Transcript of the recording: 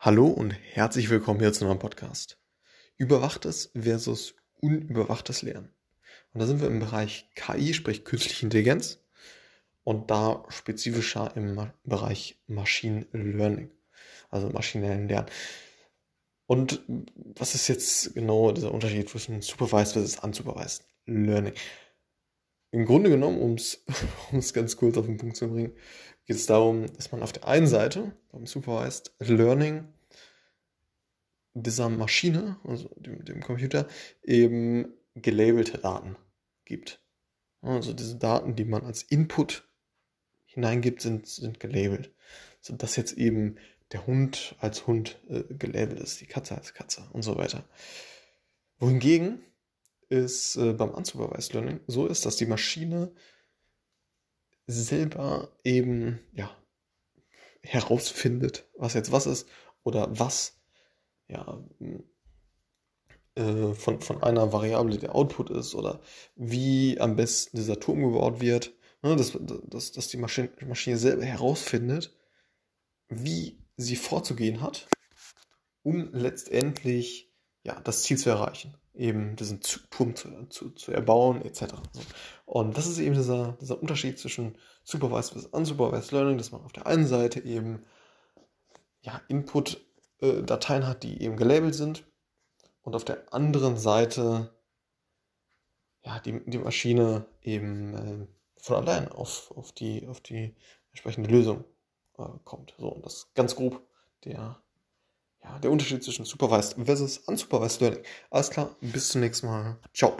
Hallo und herzlich willkommen hier zu einem Podcast. Überwachtes versus unüberwachtes Lernen. Und da sind wir im Bereich KI, sprich künstliche Intelligenz, und da spezifischer im Bereich Machine Learning, also maschinellen Lernen. Und was ist jetzt genau dieser Unterschied zwischen Supervised versus Unsupervised Learning? Im Grunde genommen, um es ganz kurz auf den Punkt zu bringen, geht es darum, dass man auf der einen Seite beim Supervised Learning dieser Maschine, also dem, dem Computer, eben gelabelte Daten gibt. Also diese Daten, die man als Input hineingibt, sind, sind gelabelt. Sodass jetzt eben der Hund als Hund äh, gelabelt ist, die Katze als Katze und so weiter. Wohingegen es äh, beim Unsupervised Learning so ist, dass die Maschine selber eben ja, herausfindet, was jetzt was ist oder was ja, äh, von, von einer Variable der Output ist oder wie am besten dieser Turm gebaut wird. Ne, dass, dass, dass die Maschine, Maschine selber herausfindet, wie sie vorzugehen hat, um letztendlich ja, das Ziel zu erreichen eben diesen Turm zu, zu, zu erbauen, etc. Und das ist eben dieser, dieser Unterschied zwischen Supervised bis Unsupervised Learning, dass man auf der einen Seite eben ja, Input-Dateien hat, die eben gelabelt sind und auf der anderen Seite ja, die, die Maschine eben äh, von allein auf, auf, die, auf die entsprechende Lösung äh, kommt. So, und das ist ganz grob der der Unterschied zwischen Supervised versus Unsupervised Learning. Alles klar, bis zum nächsten Mal. Ciao.